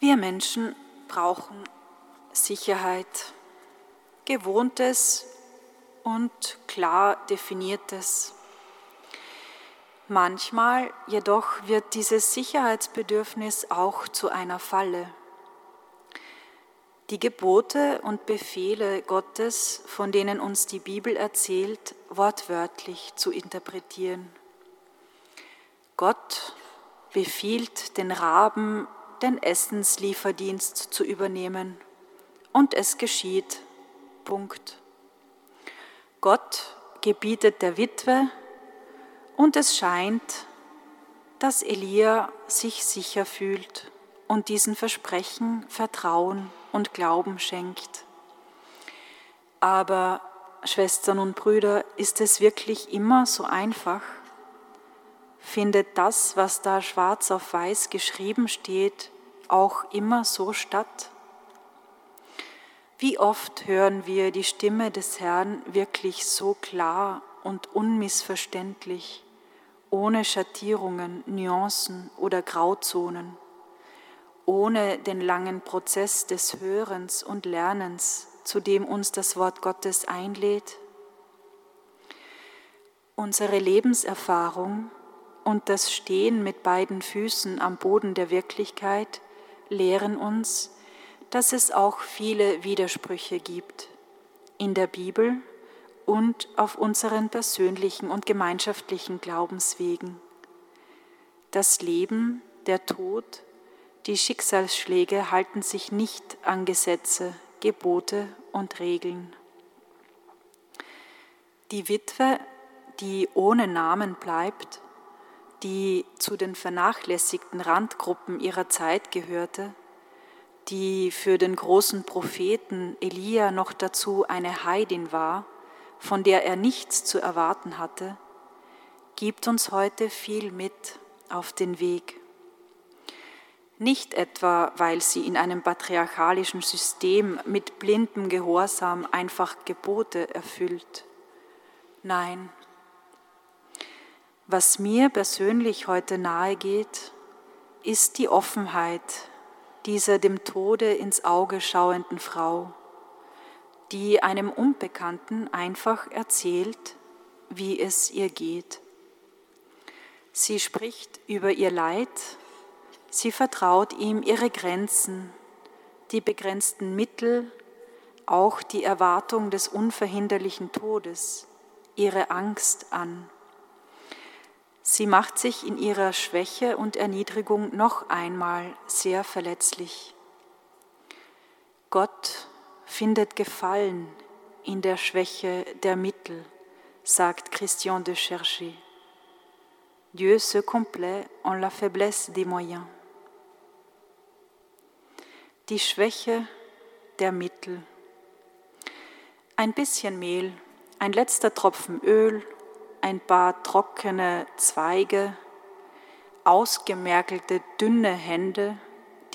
Wir Menschen brauchen Sicherheit, gewohntes und klar definiertes. Manchmal jedoch wird dieses Sicherheitsbedürfnis auch zu einer Falle. Die Gebote und Befehle Gottes, von denen uns die Bibel erzählt, wortwörtlich zu interpretieren. Gott befiehlt den Raben den Essenslieferdienst zu übernehmen. Und es geschieht. Punkt. Gott gebietet der Witwe und es scheint, dass Elia sich sicher fühlt und diesen Versprechen Vertrauen und Glauben schenkt. Aber, Schwestern und Brüder, ist es wirklich immer so einfach? Findet das, was da schwarz auf weiß geschrieben steht, auch immer so statt? Wie oft hören wir die Stimme des Herrn wirklich so klar und unmissverständlich, ohne Schattierungen, Nuancen oder Grauzonen, ohne den langen Prozess des Hörens und Lernens, zu dem uns das Wort Gottes einlädt? Unsere Lebenserfahrung und das Stehen mit beiden Füßen am Boden der Wirklichkeit lehren uns, dass es auch viele Widersprüche gibt in der Bibel und auf unseren persönlichen und gemeinschaftlichen Glaubenswegen. Das Leben, der Tod, die Schicksalsschläge halten sich nicht an Gesetze, Gebote und Regeln. Die Witwe, die ohne Namen bleibt, die zu den vernachlässigten Randgruppen ihrer Zeit gehörte, die für den großen Propheten Elia noch dazu eine Heidin war, von der er nichts zu erwarten hatte, gibt uns heute viel mit auf den Weg. Nicht etwa, weil sie in einem patriarchalischen System mit blindem Gehorsam einfach Gebote erfüllt. Nein, was mir persönlich heute nahe geht, ist die Offenheit dieser dem Tode ins Auge schauenden Frau, die einem Unbekannten einfach erzählt, wie es ihr geht. Sie spricht über ihr Leid, sie vertraut ihm ihre Grenzen, die begrenzten Mittel, auch die Erwartung des unverhinderlichen Todes, ihre Angst an. Sie macht sich in ihrer Schwäche und Erniedrigung noch einmal sehr verletzlich. Gott findet Gefallen in der Schwäche der Mittel, sagt Christian de Cherchy. Dieu se complaît en la faiblesse des moyens. Die Schwäche der Mittel. Ein bisschen Mehl, ein letzter Tropfen Öl ein paar trockene Zweige, ausgemergelte dünne Hände,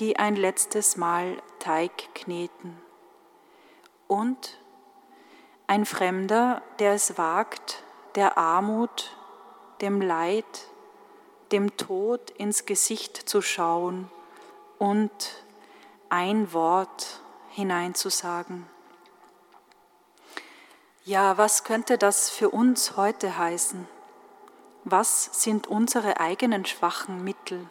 die ein letztes Mal Teig kneten. Und ein Fremder, der es wagt, der Armut, dem Leid, dem Tod ins Gesicht zu schauen und ein Wort hineinzusagen. Ja, was könnte das für uns heute heißen? Was sind unsere eigenen schwachen Mittel,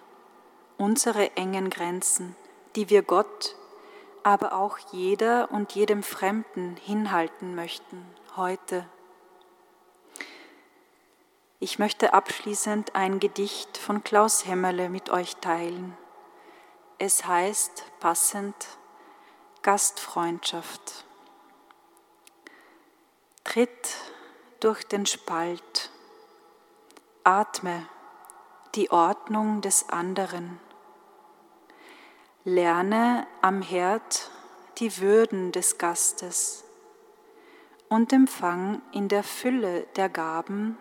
unsere engen Grenzen, die wir Gott, aber auch jeder und jedem Fremden hinhalten möchten heute? Ich möchte abschließend ein Gedicht von Klaus Hämmerle mit euch teilen. Es heißt passend Gastfreundschaft. Tritt durch den Spalt, atme die Ordnung des anderen, lerne am Herd die Würden des Gastes und empfang in der Fülle der Gaben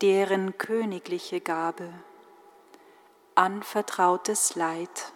deren königliche Gabe, anvertrautes Leid.